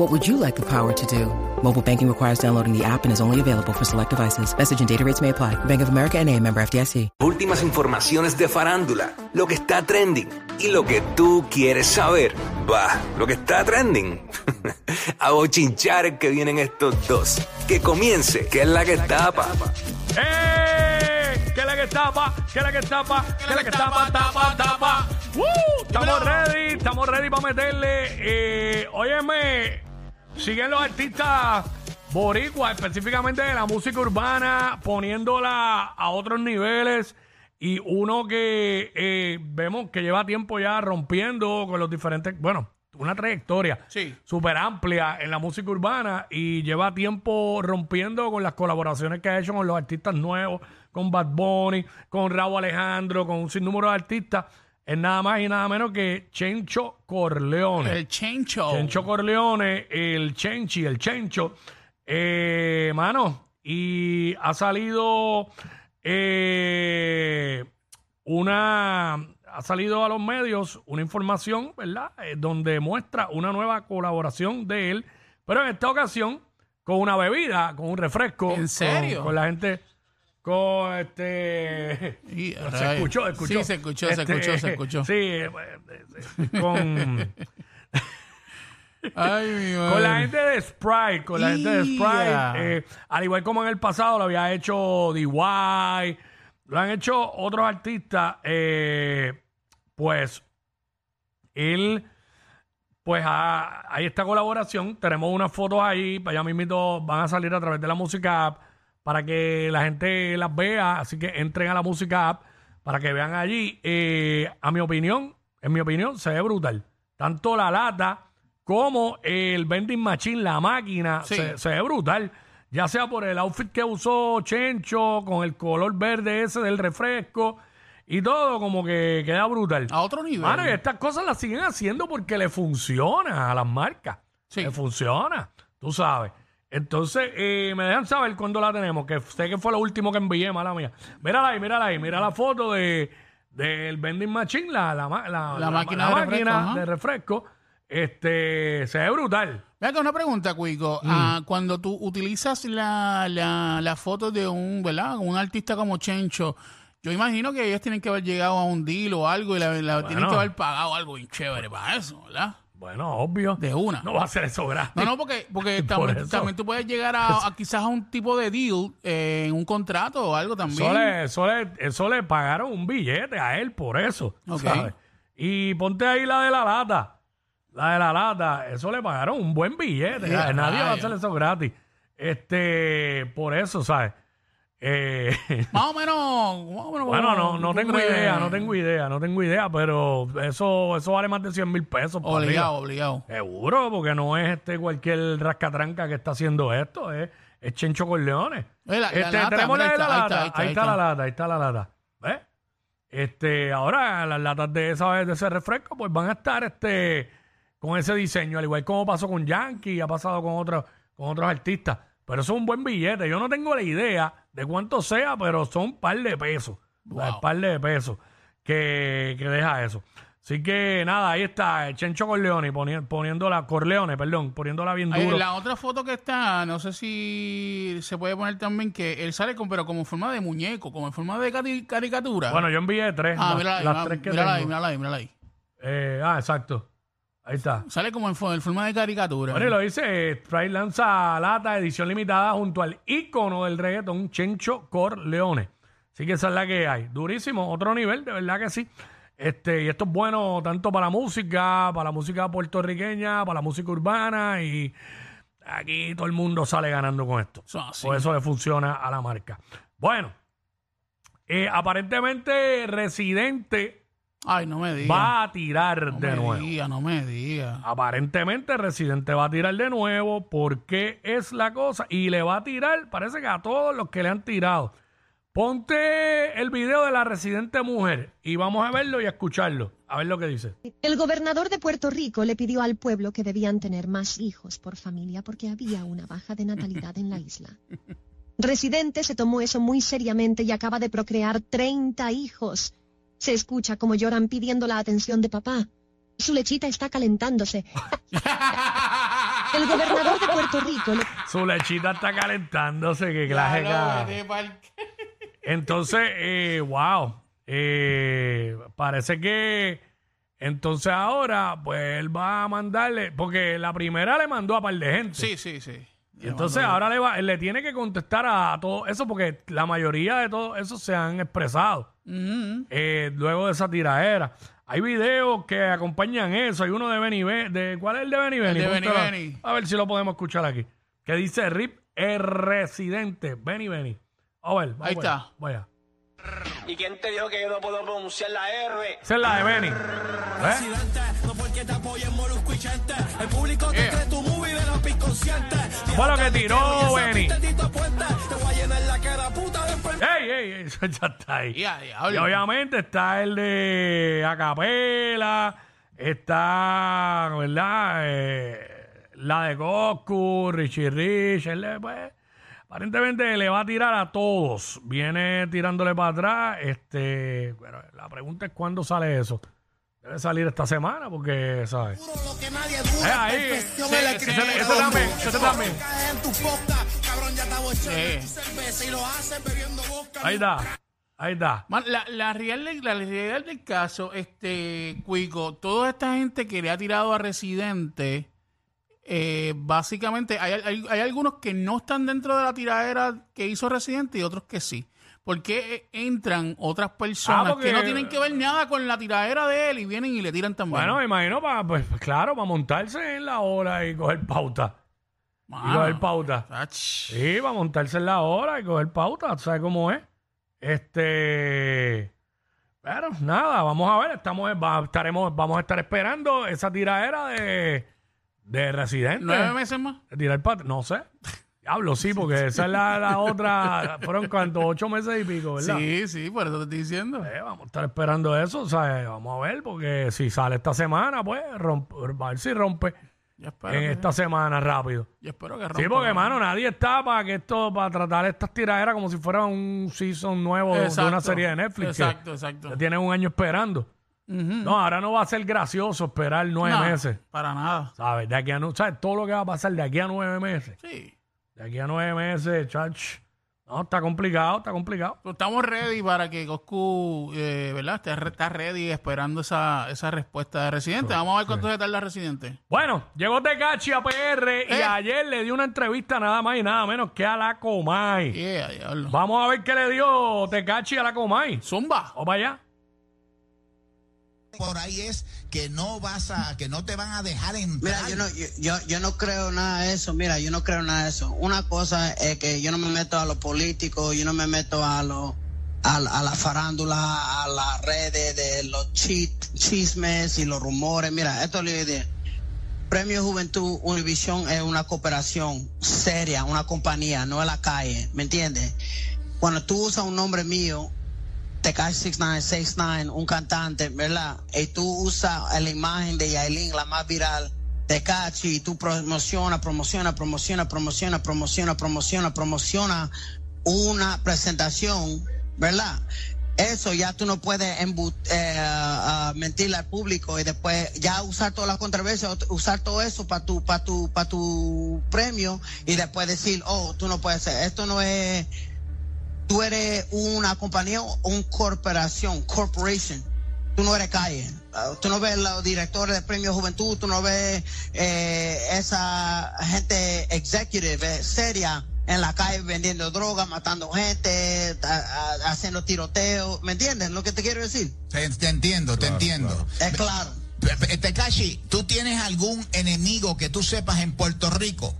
What would you like the power to do? Mobile banking requires downloading the app and is only available for select devices. Message and data rates may apply. Bank of America and a member FDIC. Últimas informaciones de farándula, lo que está trending y lo que tú quieres saber. Va, lo que está trending. A bochinchar que vienen estos dos. Que comience, que es la que tapa. ¡Eh! ¿Qué es la que tapa? ¿Qué es la que tapa? ¿Qué es la que tapa? Tapa, tapa. ¡Uh! Estamos ready, estamos ready para meterle. Eh, óyeme, siguen los artistas boricuas, específicamente de la música urbana, poniéndola a otros niveles. Y uno que eh, vemos que lleva tiempo ya rompiendo con los diferentes, bueno, una trayectoria Sí. súper amplia en la música urbana y lleva tiempo rompiendo con las colaboraciones que ha hecho con los artistas nuevos, con Bad Bunny, con Raúl Alejandro, con un sinnúmero de artistas. Es nada más y nada menos que Chencho Corleone. El Chencho. Chencho Corleone, el Chenchi, el Chencho. Eh, mano, y ha salido eh, una. Ha salido a los medios una información, ¿verdad? Eh, donde muestra una nueva colaboración de él, pero en esta ocasión con una bebida, con un refresco. ¿En serio? Con, con la gente. Con este. Y, se escuchó, escuchó. Sí, se escuchó, se Este, escuchó, se escuchó. Sí, eh, con. Ay, mi madre. Con la gente de Sprite, con la gente de Sprite, eh, al igual como en el pasado lo había hecho DY, lo han hecho otros artistas, eh, pues él, pues ha- hay esta colaboración, tenemos unas fotos ahí, para allá mismito van a salir a través de la música app para que la gente las vea, así que entren a la música app para que vean allí. Eh, a mi opinión, en mi opinión, se ve brutal. Tanto la lata como el vending machine, la máquina, Sí. se, se ve brutal. Ya sea por el outfit que usó Chencho, con el color verde ese del refresco y todo, como que queda brutal. A otro nivel. Mano, y estas cosas las siguen haciendo porque le funciona a las marcas. Sí. Le funciona, tú sabes. Entonces, eh, me dejan saber cuándo la tenemos, que sé que fue lo último que envié, mala mía. Mírala ahí, mírala ahí, mira la foto de del vending machine, la, la, la, La máquina de refresco, máquina de refresco. Este, se ve brutal. Venga, una pregunta, Cuico. Mm. Ah, cuando tú utilizas la, la, la foto de un, ¿verdad? Un artista como Chencho, yo imagino que ellos tienen que haber llegado a un deal o algo y la, la- tienen que haber pagado algo bien chévere para eso, ¿verdad? Bueno, obvio. De una. No va a ser eso gratis. No, no, porque, porque Por también, eso. también tú puedes llegar a, a quizás a un tipo de deal eh, en un contrato o algo también. Eso le, eso, le, eso le pagaron un billete a él por eso. ¿sabes? Y ponte ahí la de la lata. La de la lata. Eso le pagaron un buen billete. Nadie va a hacer eso gratis. Este, por eso, ¿sabes? Eh, Más o menos. más o menos bueno, no, no ¿tú tengo idea, no tengo idea, no tengo idea, pero eso, eso vale más de 100 mil pesos. Obligado, obligado. Seguro, porque no es este cualquier rascatranca que está haciendo esto, es, es Chencho Corleone. Oye, la- la Este, lata, tenemos mira, la ahí lata, ahí está, está, ahí está, la lata, ahí está la lata. ¿Ves? Este, ahora las latas de esa de ese refresco, pues van a estar este con ese diseño, al igual como pasó con Yankee, ha pasado con otros, con otros artistas. Pero eso es un buen billete. Yo no tengo la idea de cuánto sea, pero son un par de pesos. Wow. Un par de pesos que, que deja eso. Así que nada, ahí está el Chencho Corleone poni- poniéndola, Corleone, perdón, poniéndola bien duro. la otra foto que está, no sé si se puede poner también que él sale con, pero como en forma de muñeco, como en forma de cari- caricatura. Bueno, yo envié tres. ah, las, mírala ahí, las mira- tres que mírala ahí, mírala ahí, mírala ahí. Eh, ah, exacto. Ahí está. Sale como en, fo- en forma de caricatura. Bueno, y lo dice, Sprite lanza lata edición limitada junto al ícono del reggaetón, Chencho Corleone. Así que esa es la que hay. Durísimo, otro nivel, de verdad que sí. Este, y esto es bueno tanto para la música, para la música puertorriqueña, para la música urbana y aquí todo el mundo sale ganando con esto. Eso así. Por eso le funciona a la marca. Bueno, eh, aparentemente Residente Ay, no me digas. va a tirar no de me nuevo. diga, no me diga. Aparentemente Residente va a tirar de nuevo porque es la cosa y le va a tirar, parece que a todos los que le han tirado. Ponte el video de la Residente mujer y vamos a verlo y a escucharlo, a ver lo que dice. El gobernador de Puerto Rico le pidió al pueblo que debían tener más hijos por familia porque había una baja de natalidad en la isla. Residente se tomó eso muy seriamente y acaba de procrear 30 hijos. Se escucha como lloran pidiendo la atención de papá. Su lechita está calentándose. El gobernador de Puerto Rico le Su lechita está calentándose, que clase Entonces, eh, wow, eh, parece que entonces ahora, pues él va a mandarle, porque la primera le mandó a par de gente. Sí, sí, sí. Y entonces ahora le, va, le tiene que contestar a todo eso porque la mayoría de todo eso se han expresado Ujú. eh, luego de esa tiraera. Hay videos que acompañan eso. Hay uno de Benny Benny. De, ¿Cuál es el de Benny Benny? de Benny Póntelo. Benny. A ver si lo podemos escuchar aquí. Que dice Rip el residente. Benny Benny. A ver, vamos Ahí allá, está. Vaya. ¿Y quién te dijo que yo no puedo pronunciar la R? Esa es la de Benny. ¿Eh? No porque te apoyen molusco y chente. El público te Yeah. cree tu Fue lo que tiró Benny. ¡Ey, ey, ey! Eso ya está ahí. Ya, Y obviamente está el de Acapela, está, ¿verdad? Eh, la de Goku, Richie Rich, pues, aparentemente le va a tirar a todos. Viene tirándole para atrás. Este, pero la pregunta es cuándo sale eso. Debe salir esta semana porque, ¿sabes? Lo que nadie Eh, ahí, perfección sí, la ese ese también, ese también. Cae en tu boca, cabrón, ya está bochando Sí. tu cerveza y lo haces bebiendo vodka. Ahí está, ahí está. Man, la, la, real, la realidad del caso, este, Cuico, toda esta gente que le ha tirado a Residente, eh, básicamente hay, hay, hay algunos que no están dentro de la tiradera que hizo Residente y otros que sí. ¿Por qué eh, entran otras personas Ah, porque- que no tienen que ver nada con la tiradera de él y vienen y le tiran también? Bueno, me imagino, para, pues claro, para montarse en la hora y coger pauta. Y Mano, coger pauta. ach, Sí, va a montarse en la hora y coger pauta, ¿tú ¿sabes cómo es? Este. Pero nada, vamos a ver, estamos, va- estaremos, vamos a estar esperando esa tiradera de, de residente. ¿Nueve meses más? De tirar pat- no sé. Diablo, sí, porque esa es la, la otra. Fueron cuantos, ocho meses y pico, ¿verdad? Sí, sí, por eso te estoy diciendo. Eh, vamos a estar esperando eso, ¿sabes? Vamos a ver, porque si sale esta semana, pues, rompe, a ver si rompe Yo espero, en que, esta semana rápido. yo espero que Sí, rompa, porque, mano. mano, nadie está para que esto, para tratar estas tiraderas como si fuera un season nuevo de- de una Exacto, serie de Netflix. que Exacto, exacto. ya tienen un año esperando. Ujú. No, ahora no va a ser gracioso esperar nueve No, meses. Para nada. ¿Sabes? De aquí a no, ¿sabes? Todo lo que va a pasar de aquí a nueve meses. Sí. De aquí a nueve meses, chach. No, está complicado, está complicado. Estamos ready para que Coscu, eh, ¿verdad? Re- está ready esperando esa, esa respuesta de Residente. Vamos a ver cuánto se tarda Residente. Bueno, llegó Tecachi a PR y Eh. ayer le dio una entrevista nada más y nada menos que a la Comay. Yeah, diablo. Vamos a ver qué le dio Tecachi a la Comay. Zumba. Vamos para allá. Por ahí es que no vas a, que no te van a dejar entrar. Mira, yo no, yo, no creo nada de eso. Mira, yo no creo nada de eso. Una cosa es que yo no me meto a los políticos, yo no me meto a los a, a la farándula, a las redes de los chi- chismes y los rumores. Mira, esto le digo. Premio Juventud Univisión es una cooperación seria, una compañía, no es la calle, ¿me entiendes? Cuando tú usas un nombre mío, te cae 6969, un cantante, ¿verdad? Y tú usas la imagen de Yailin, la más viral, de Cachi, y tú promociona, promociona, promociona, promociona, promociona, promociona, promociona una presentación, ¿verdad? Eso ya tú no puedes eh, al público y después ya usar todas las controversias, usar todo eso para tu, para tu, para tu premio y después decir, oh, tú no puedes hacer, esto no es, tú eres una compañía o una corporación, corporation. Tú no eres calle. Uh, Tú no ves los directores de Premio Juventud, tú no ves eh, esa gente executive, eh, seria en la calle vendiendo droga, matando gente, a- a- haciendo tiroteos. ¿Me entiendes lo que te quiero decir? Te, te entiendo, te entiendo. Es claro. Tekashi, ¿tú tienes algún enemigo que tú sepas en Puerto Rico?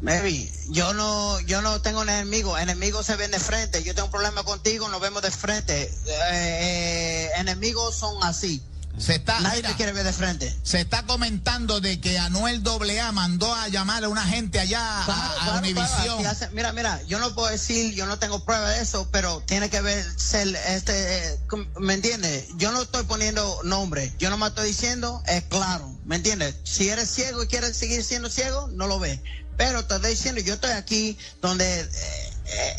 Maybe, yo no, yo no tengo un enemigo, enemigos se ven de frente, yo tengo un problema contigo, nos vemos de frente, Eh, eh, enemigos son así, Se está, nadie mira, te quiere ver de frente. se está comentando de que Anuel AA mandó a llamar a una gente allá a- Claro, a, claro, Univisión. mira, mira, yo no puedo decir, yo no tengo prueba de eso, pero tiene que ver ser, este, eh, ¿me entiendes? Yo no estoy poniendo nombre, yo no me estoy diciendo, es claro, ¿me entiendes? Si eres ciego y quieres seguir siendo ciego, no lo ves. Pero te estoy diciendo, yo estoy aquí donde eh, eh,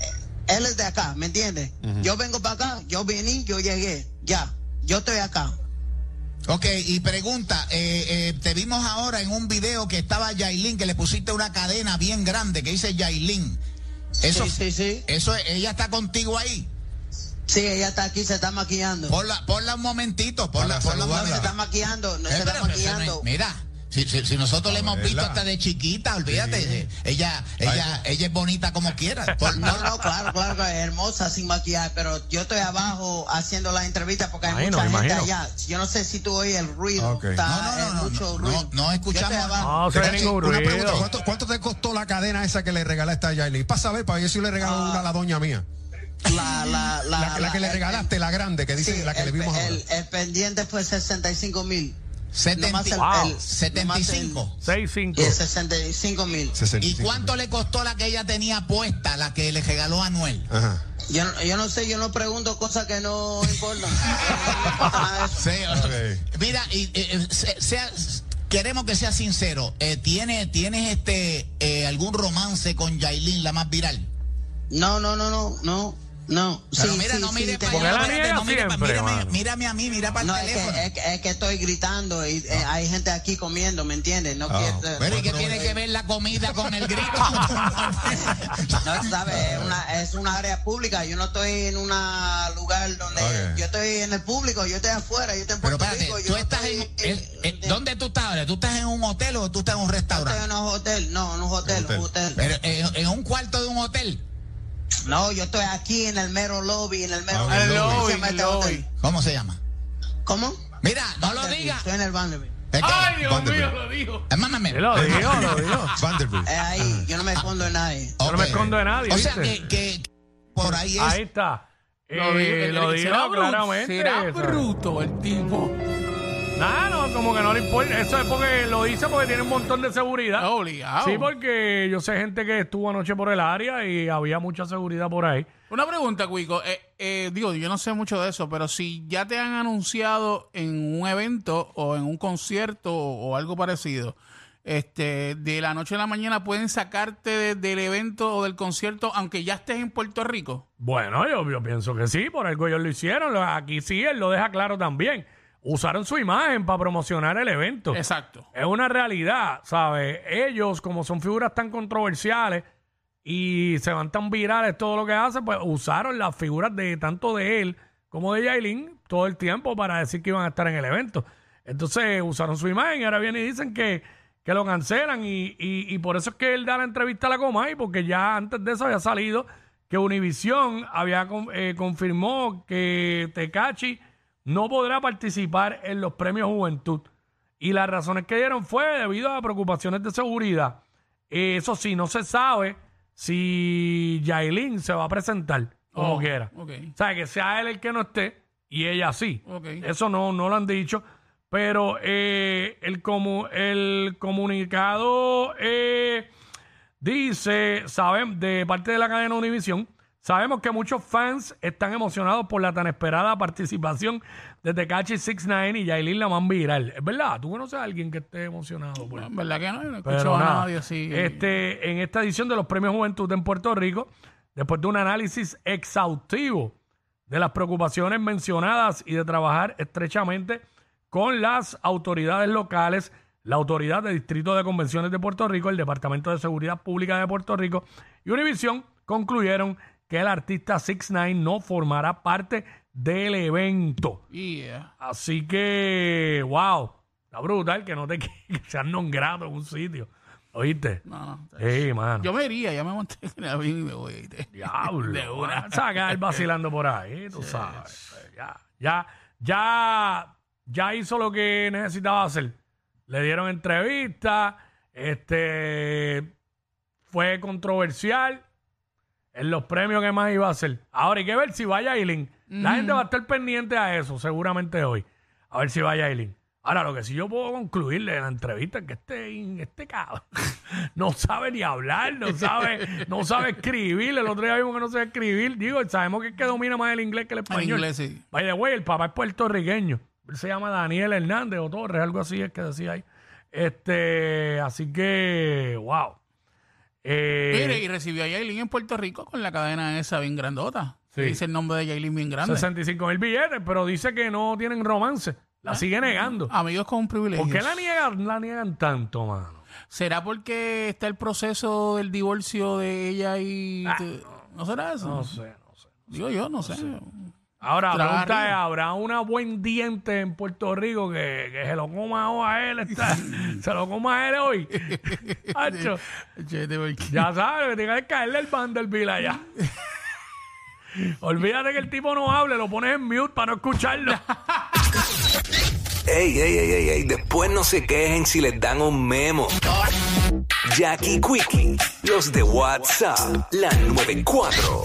él es de acá, ¿me entiendes? Yo vengo para acá, yo vine, yo llegué, ya, yo estoy acá. Ok, y pregunta, eh, eh, te vimos ahora en un video que estaba Yailin, que le pusiste una cadena bien grande que dice Yailin. Eso, Sí, sí, sí. eso, ella está contigo ahí. Sí, ella está aquí, se está maquillando. Ponla, ponla un momentito, ponla, ponla un No, se momentito. está maquillando, no Eh, se está pero eso no es- maquillando. mira, si, si- si nosotros le hemos visto hasta de chiquita, olvídate, eh, ella, ella, ella es bonita como quiera. Por- No, no, claro, claro es hermosa sin maquillaje, pero yo estoy abajo haciendo la entrevista porque hay Imagino, mucha gente imagino. allá. Yo no sé si tú oyes el ruido. Ok. Está, No, no, no, mucho no, ruido. no, no escuchamos. No Tekashi, ningún una pregunta, ruido. ¿cuánto, cuánto te costó la cadena esa que le regalaste a Yailin? Para saber, para ver si le regalo Ah. una a la doña mía. La, la, la, La, la que le el- regalaste, la grande, que dice sí, la que le el, vimos el, ahora. el pendiente fue 65 mil. Setenta- Wow. 75. 6-5. Y 65 mil. ¿Y 65. cuánto le costó la que ella tenía puesta, la que le regaló a Anuel? Ajá. Yo, no- yo no sé, yo no pregunto cosas que no importan. Sí, Ok. Mira, y, eh, eh, se- sea, queremos que sea sincero. Eh, ¿tiene, ¿Tienes este eh, algún romance con Yailin, la más viral? No, no, no, no, no, no. Pero Sí, mira, sí, no sí, mire tengo- para allá, la espérate, niega no mire pa- siempre, mírame, mírame a mí, mira para No, el es teléfono. que, es, que- es que estoy gritando y eh, hay gente aquí comiendo, ¿me entiendes? No Ah, quiero- Pero ¿y qué tiene que ver la comida con el grito? No, sabes, es una, es una área pública. Yo no estoy en un lugar donde. Ok. Yo estoy en el público, yo estoy afuera, yo estoy en Pero Puerto espérate, Rico. yo tú no estás en... estoy eh, eh, ¿Dónde tú estás ahora? ¿Tú estás en un hotel o tú estás en un Yo estoy restaurante? en un hotel, no, en un hotel, hotel. un hotel. Pero, eh, en un cuarto de un hotel. No, yo estoy aquí en el mero lobby, en el mero Ah, el ¿Cómo lobby, el este lobby. hotel? ¿Cómo se llama? ¿Cómo? Mira, no lo digas. Estoy en el Vanderbilt. Ay, Dios mío, lo dijo. Eh, mámame. Lo digo, lo digo. Vanderbilt. Es ahí, yo no me escondo de nadie. Yo no me escondo de nadie, O sea que, que por ahí es. Ahí está. Lo dijo, Eh, el- lo el- será digo bruto, claramente. Será bruto el tipo. Nada, no, como que no le importa. Eso es porque lo dice porque tiene un montón de seguridad. Obligado. Sí, porque yo sé gente que estuvo anoche por el área y había mucha seguridad por ahí. Una pregunta, Cuico. Eh, eh, digo, yo no sé mucho de eso, pero si ya te han anunciado en un evento o en un concierto o, o algo parecido, este, de la noche a la mañana pueden sacarte de- del evento o del concierto aunque ya estés en Puerto Rico. Bueno, yo, yo pienso que sí, por algo ellos lo hicieron. Aquí sí, él lo deja claro también. Usaron su imagen para promocionar el evento. Exacto. Es una realidad, ¿sabes? Ellos, como son figuras tan controversiales y se van tan virales todo lo que hacen, pues usaron las figuras de tanto de él como de Yailin todo el tiempo para decir que iban a estar en el evento. Entonces usaron su imagen y ahora vienen y dicen que, que lo cancelan y, y- y por eso es que él da la entrevista a la Comay, porque ya antes de eso había salido que Univision había con- eh, confirmó que Tecachi no podrá participar en los premios Juventud. Y las razones que dieron fue debido a preocupaciones de seguridad. Eh, Eso sí, no se sabe si Yailin se va a presentar como Oh, quiera. ok. O sea, que sea él el que no esté y ella sí. Eso no, no lo han dicho. Pero eh, el, comu- el comunicado eh, dice, saben, de parte de la cadena Univision, sabemos que muchos fans están emocionados por la tan esperada participación de Tekashi 69 y Yailin la man viral. Es verdad, tú conoces a alguien que esté emocionado. por En verdad que no, no escuchado a nada, nadie así. Este, en esta edición de los Premios Juventud en Puerto Rico, después de un análisis exhaustivo de las preocupaciones mencionadas y de trabajar estrechamente con las autoridades locales, la Autoridad de Distrito de Convenciones de Puerto Rico, el Departamento de Seguridad Pública de Puerto Rico y Univision concluyeron que el artista 6ix9ine no formará parte del evento. Yeah. Así que, wow, está brutal que no te que sean nombrado en un sitio. ¿Oíste? No, no. Sí, mano. Yo me iría, ya me monté en el avión y me voy. ¿viste? Diablo. De una. Quedar vacilando por ahí, tú sabes. Ya, ya, ya, ya hizo lo que necesitaba hacer. Le dieron entrevista, este fue controversial en los premios que más iba a hacer. Ahora hay que ver si vaya Aileen. La gente va a estar pendiente a eso, seguramente hoy. A ver si vaya Aileen. Ahora, lo que sí yo puedo concluirle de la entrevista es que este, este cabrón no sabe ni hablar, no sabe, no sabe escribir. El otro día vimos que no sabe escribir. Digo, sabemos que es que domina más el inglés que el En español. inglés, sí. By the way, el papá es puertorriqueño. Él se llama Daniel Hernández o Torres, algo así es que decía ahí. Este, así que, wow. Eh, Mire, y recibió a Yailin en Puerto Rico con la cadena esa bien grandota. Sí. Dice el nombre de Yailin bien grande. 65 mil billetes, pero dice que no tienen romance. La sigue negando. Amigos con privilegios. ¿Por qué la niegan, la niegan tanto, mano? ¿Será porque está el proceso del divorcio de ella y... de- ¿No será eso? Ah, No sé, no sé. Digo yo, no, sé. Ahora, la pregunta es. ¿habrá una buen diente en Puerto Rico que, que se lo coma o a él? está- se lo coma a él hoy. Hacho, ya sabes, que que caerle el Vanderbilt allá. Olvídate que el tipo no hable, lo pones en mute para no escucharlo. Ey, ey, ey, ey, ey, después no se quejen si les dan un memo. Jackie Quickie, los de WhatsApp, la 94.